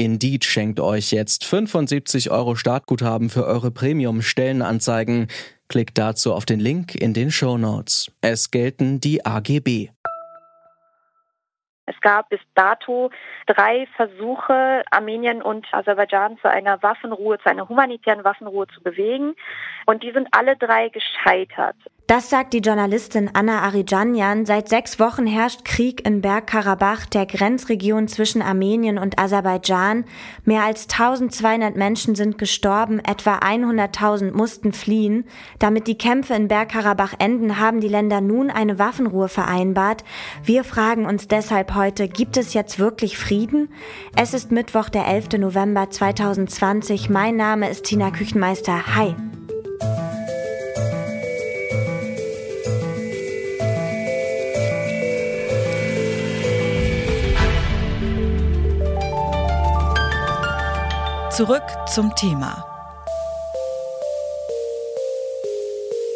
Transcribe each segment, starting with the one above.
Indeed schenkt euch jetzt 75 Euro Startguthaben für eure Premium-Stellenanzeigen. Klickt dazu auf den Link in den Show Notes. Es gelten die AGB. Es gab bis dato drei Versuche, Armenien und Aserbaidschan zu einer Waffenruhe, zu einer humanitären Waffenruhe zu bewegen. Und die sind alle drei gescheitert. Das sagt die Journalistin Anna Arijanian. Seit sechs Wochen herrscht Krieg in Bergkarabach, der Grenzregion zwischen Armenien und Aserbaidschan. Mehr als 1200 Menschen sind gestorben, etwa 100.000 mussten fliehen. Damit die Kämpfe in Bergkarabach enden, haben die Länder nun eine Waffenruhe vereinbart. Wir fragen uns deshalb heute, gibt es jetzt wirklich Frieden? Es ist Mittwoch, der 11. November 2020. Mein Name ist Tina Küchenmeister. Hi. Zurück zum Thema.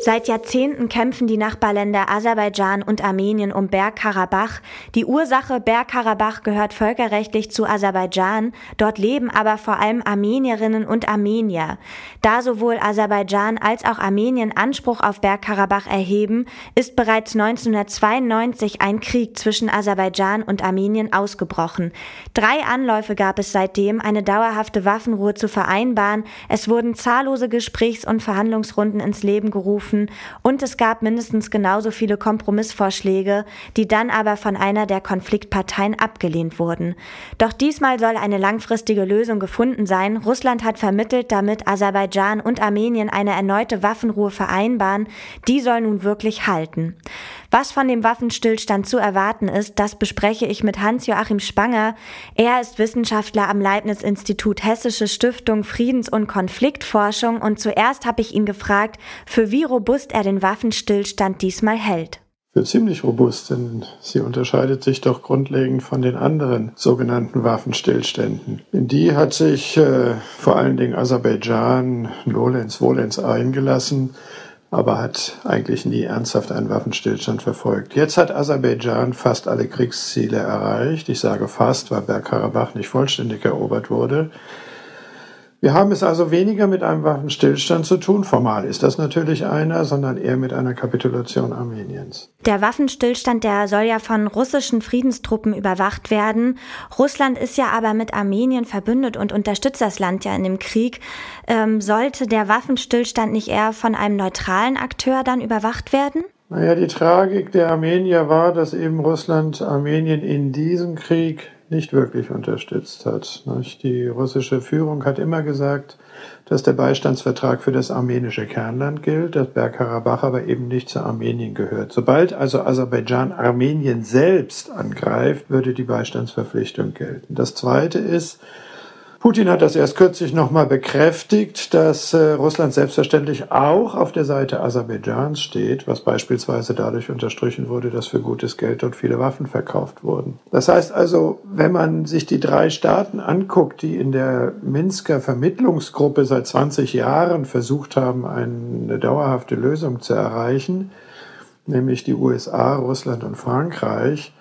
Seit Jahrzehnten kämpfen die Nachbarländer Aserbaidschan und Armenien um Bergkarabach. Die Ursache Bergkarabach gehört völkerrechtlich zu Aserbaidschan. Dort leben aber vor allem Armenierinnen und Armenier. Da sowohl Aserbaidschan als auch Armenien Anspruch auf Bergkarabach erheben, ist bereits 1992 ein Krieg zwischen Aserbaidschan und Armenien ausgebrochen. Drei Anläufe gab es seitdem, eine dauerhafte Waffenruhe zu vereinbaren. Es wurden zahllose Gesprächs- und Verhandlungsrunden ins Leben gerufen getroffen und es gab mindestens genauso viele Kompromissvorschläge, die dann aber von einer der Konfliktparteien abgelehnt wurden. Doch diesmal soll eine langfristige Lösung gefunden sein. Russland hat vermittelt, damit Aserbaidschan und Armenien eine erneute Waffenruhe vereinbaren. Die soll nun wirklich halten. Was von dem Waffenstillstand zu erwarten ist, das bespreche ich mit Hans-Joachim Spanger. Er ist Wissenschaftler am Leibniz-Institut Hessische Stiftung Friedens- und Konfliktforschung und zuerst habe ich ihn gefragt, für wie robust er den Waffenstillstand diesmal hält für ziemlich robust, denn sie unterscheidet sich doch grundlegend von den anderen sogenannten Waffenstillständen. In die hat sich äh, vor allen Dingen Aserbaidschan, Nolens, Wolens eingelassen aber hat eigentlich nie ernsthaft einen Waffenstillstand verfolgt. Jetzt hat Aserbaidschan fast alle Kriegsziele erreicht. Ich sage fast, weil Bergkarabach nicht vollständig erobert wurde. Wir haben es also weniger mit einem Waffenstillstand zu tun, formal ist das natürlich einer, sondern eher mit einer Kapitulation Armeniens. Der Waffenstillstand, der soll ja von russischen Friedenstruppen überwacht werden. Russland ist ja aber mit Armenien verbündet und unterstützt das Land ja in dem Krieg. Ähm, sollte der Waffenstillstand nicht eher von einem neutralen Akteur dann überwacht werden? Naja, die Tragik der Armenier war, dass eben Russland Armenien in diesem Krieg nicht wirklich unterstützt hat. Die russische Führung hat immer gesagt, dass der Beistandsvertrag für das armenische Kernland gilt, dass Bergkarabach aber eben nicht zu Armenien gehört. Sobald also Aserbaidschan Armenien selbst angreift, würde die Beistandsverpflichtung gelten. Das Zweite ist, Putin hat das erst kürzlich nochmal bekräftigt, dass äh, Russland selbstverständlich auch auf der Seite Aserbaidschans steht, was beispielsweise dadurch unterstrichen wurde, dass für gutes Geld dort viele Waffen verkauft wurden. Das heißt also, wenn man sich die drei Staaten anguckt, die in der Minsker Vermittlungsgruppe seit 20 Jahren versucht haben, eine dauerhafte Lösung zu erreichen, nämlich die USA, Russland und Frankreich,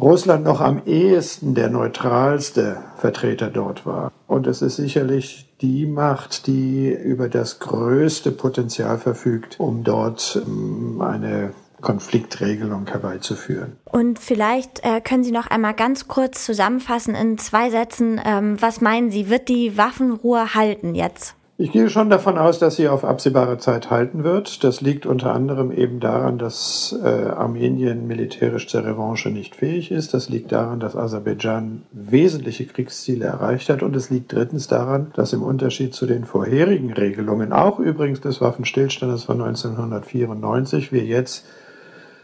Russland noch am ehesten der neutralste Vertreter dort war. Und es ist sicherlich die Macht, die über das größte Potenzial verfügt, um dort ähm, eine Konfliktregelung herbeizuführen. Und vielleicht äh, können Sie noch einmal ganz kurz zusammenfassen in zwei Sätzen, ähm, was meinen Sie, wird die Waffenruhe halten jetzt? Ich gehe schon davon aus, dass sie auf absehbare Zeit halten wird. Das liegt unter anderem eben daran, dass äh, Armenien militärisch zur Revanche nicht fähig ist. Das liegt daran, dass Aserbaidschan wesentliche Kriegsziele erreicht hat. Und es liegt drittens daran, dass im Unterschied zu den vorherigen Regelungen, auch übrigens des Waffenstillstandes von 1994, wir jetzt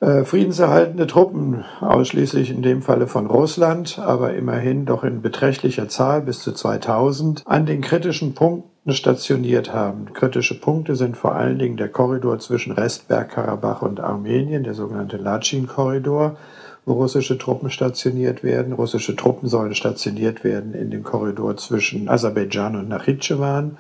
äh, friedenserhaltende Truppen, ausschließlich in dem Falle von Russland, aber immerhin doch in beträchtlicher Zahl bis zu 2000, an den kritischen Punkten stationiert haben. Kritische Punkte sind vor allen Dingen der Korridor zwischen Restbergkarabach und Armenien, der sogenannte Lachin-Korridor, wo russische Truppen stationiert werden. Russische Truppen sollen stationiert werden in dem Korridor zwischen Aserbaidschan und Nachitschewan.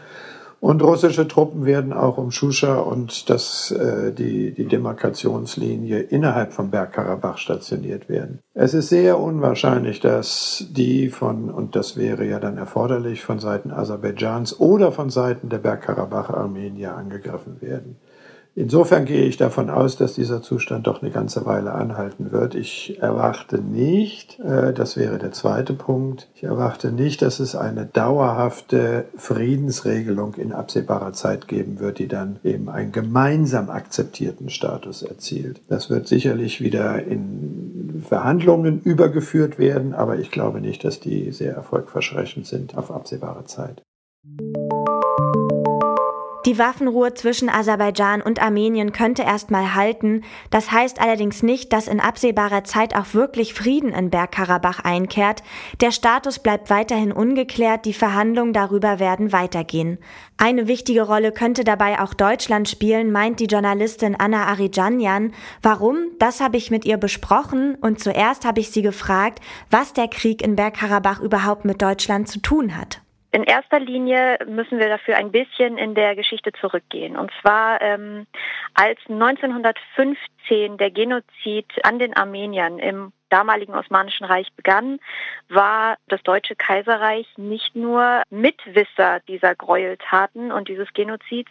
Und russische Truppen werden auch um Shusha und das, äh, die, die Demarkationslinie innerhalb von Bergkarabach stationiert werden. Es ist sehr unwahrscheinlich, dass die von, und das wäre ja dann erforderlich, von Seiten Aserbaidschans oder von Seiten der Bergkarabach-Armenier angegriffen werden. Insofern gehe ich davon aus, dass dieser Zustand doch eine ganze Weile anhalten wird. Ich erwarte nicht, äh, das wäre der zweite Punkt, ich erwarte nicht, dass es eine dauerhafte Friedensregelung in absehbarer Zeit geben wird, die dann eben einen gemeinsam akzeptierten Status erzielt. Das wird sicherlich wieder in Verhandlungen übergeführt werden, aber ich glaube nicht, dass die sehr erfolgversprechend sind auf absehbare Zeit. Die Waffenruhe zwischen Aserbaidschan und Armenien könnte erstmal halten. Das heißt allerdings nicht, dass in absehbarer Zeit auch wirklich Frieden in Bergkarabach einkehrt. Der Status bleibt weiterhin ungeklärt. Die Verhandlungen darüber werden weitergehen. Eine wichtige Rolle könnte dabei auch Deutschland spielen, meint die Journalistin Anna Arijanjan. Warum? Das habe ich mit ihr besprochen und zuerst habe ich sie gefragt, was der Krieg in Bergkarabach überhaupt mit Deutschland zu tun hat. In erster Linie müssen wir dafür ein bisschen in der Geschichte zurückgehen. Und zwar, ähm, als 1915 der Genozid an den Armeniern im damaligen Osmanischen Reich begann, war das Deutsche Kaiserreich nicht nur Mitwisser dieser Gräueltaten und dieses Genozids,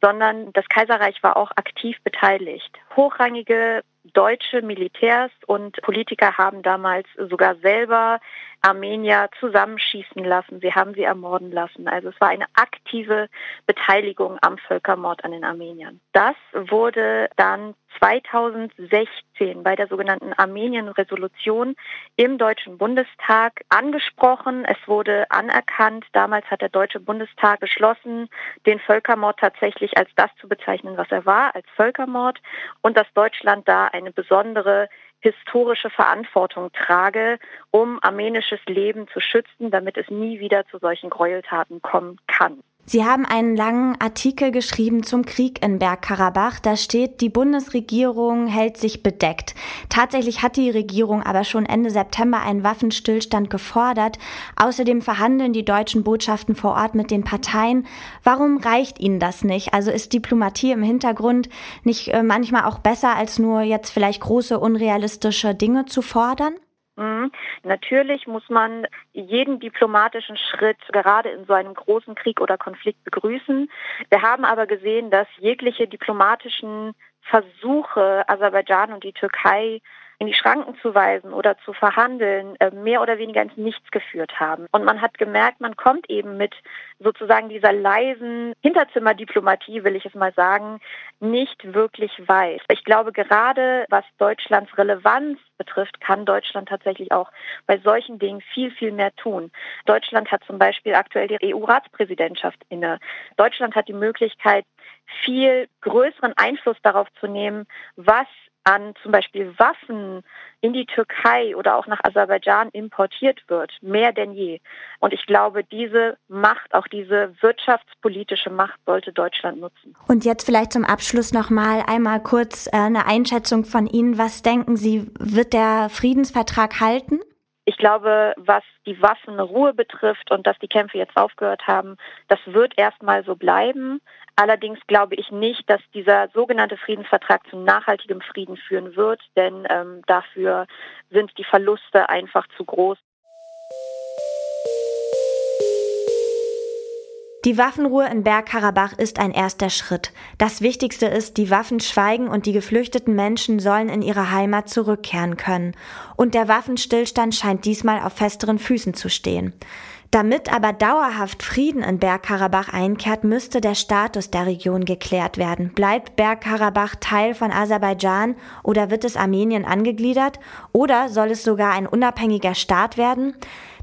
sondern das Kaiserreich war auch aktiv beteiligt. Hochrangige deutsche Militärs und Politiker haben damals sogar selber Armenier zusammenschießen lassen. Sie haben sie ermorden lassen. Also es war eine aktive Beteiligung am Völkermord an den Armeniern. Das wurde dann 2016 bei der sogenannten Armenien-Resolution im Deutschen Bundestag angesprochen. Es wurde anerkannt. Damals hat der Deutsche Bundestag beschlossen, den Völkermord tatsächlich als das zu bezeichnen, was er war, als Völkermord und dass Deutschland da eine besondere historische Verantwortung trage, um armenisches Leben zu schützen, damit es nie wieder zu solchen Gräueltaten kommen kann. Sie haben einen langen Artikel geschrieben zum Krieg in Bergkarabach. Da steht, die Bundesregierung hält sich bedeckt. Tatsächlich hat die Regierung aber schon Ende September einen Waffenstillstand gefordert. Außerdem verhandeln die deutschen Botschaften vor Ort mit den Parteien. Warum reicht Ihnen das nicht? Also ist Diplomatie im Hintergrund nicht äh, manchmal auch besser, als nur jetzt vielleicht große unrealistische Dinge zu fordern? Mhm. Natürlich muss man jeden diplomatischen Schritt gerade in so einem großen Krieg oder Konflikt begrüßen. Wir haben aber gesehen, dass jegliche diplomatischen Versuche, Aserbaidschan und die Türkei in die Schranken zu weisen oder zu verhandeln, äh, mehr oder weniger ins Nichts geführt haben. Und man hat gemerkt, man kommt eben mit sozusagen dieser leisen Hinterzimmerdiplomatie, will ich es mal sagen, nicht wirklich weit. Ich glaube, gerade was Deutschlands Relevanz betrifft, kann Deutschland tatsächlich auch bei solchen Dingen viel, viel mehr tun. Deutschland hat zum Beispiel aktuell die EU-Ratspräsidentschaft inne. Deutschland hat die Möglichkeit, viel größeren Einfluss darauf zu nehmen, was an zum Beispiel Waffen in die Türkei oder auch nach Aserbaidschan importiert wird, mehr denn je. Und ich glaube, diese Macht, auch diese wirtschaftspolitische Macht sollte Deutschland nutzen. Und jetzt vielleicht zum Abschluss nochmal einmal kurz äh, eine Einschätzung von Ihnen. Was denken Sie, wird der Friedensvertrag halten? Ich glaube, was die Waffenruhe betrifft und dass die Kämpfe jetzt aufgehört haben, das wird erstmal so bleiben. Allerdings glaube ich nicht, dass dieser sogenannte Friedensvertrag zu nachhaltigem Frieden führen wird, denn ähm, dafür sind die Verluste einfach zu groß. Die Waffenruhe in Bergkarabach ist ein erster Schritt. Das Wichtigste ist, die Waffen schweigen und die geflüchteten Menschen sollen in ihre Heimat zurückkehren können. Und der Waffenstillstand scheint diesmal auf festeren Füßen zu stehen. Damit aber dauerhaft Frieden in Bergkarabach einkehrt, müsste der Status der Region geklärt werden. Bleibt Bergkarabach Teil von Aserbaidschan oder wird es Armenien angegliedert oder soll es sogar ein unabhängiger Staat werden?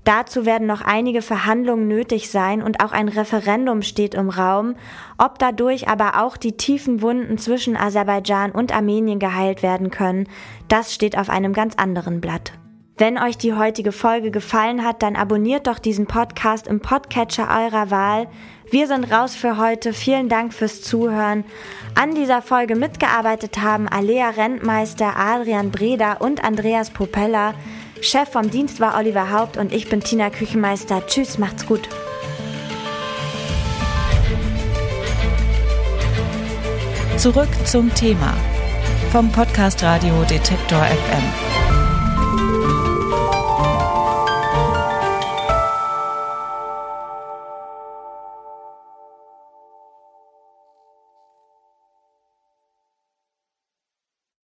Dazu werden noch einige Verhandlungen nötig sein und auch ein Referendum steht im Raum. Ob dadurch aber auch die tiefen Wunden zwischen Aserbaidschan und Armenien geheilt werden können, das steht auf einem ganz anderen Blatt. Wenn euch die heutige Folge gefallen hat, dann abonniert doch diesen Podcast im Podcatcher eurer Wahl. Wir sind raus für heute. Vielen Dank fürs Zuhören. An dieser Folge mitgearbeitet haben Alea Rentmeister, Adrian Breda und Andreas Popella. Chef vom Dienst war Oliver Haupt und ich bin Tina Küchenmeister. Tschüss, macht's gut. Zurück zum Thema vom Podcast Radio Detektor FM.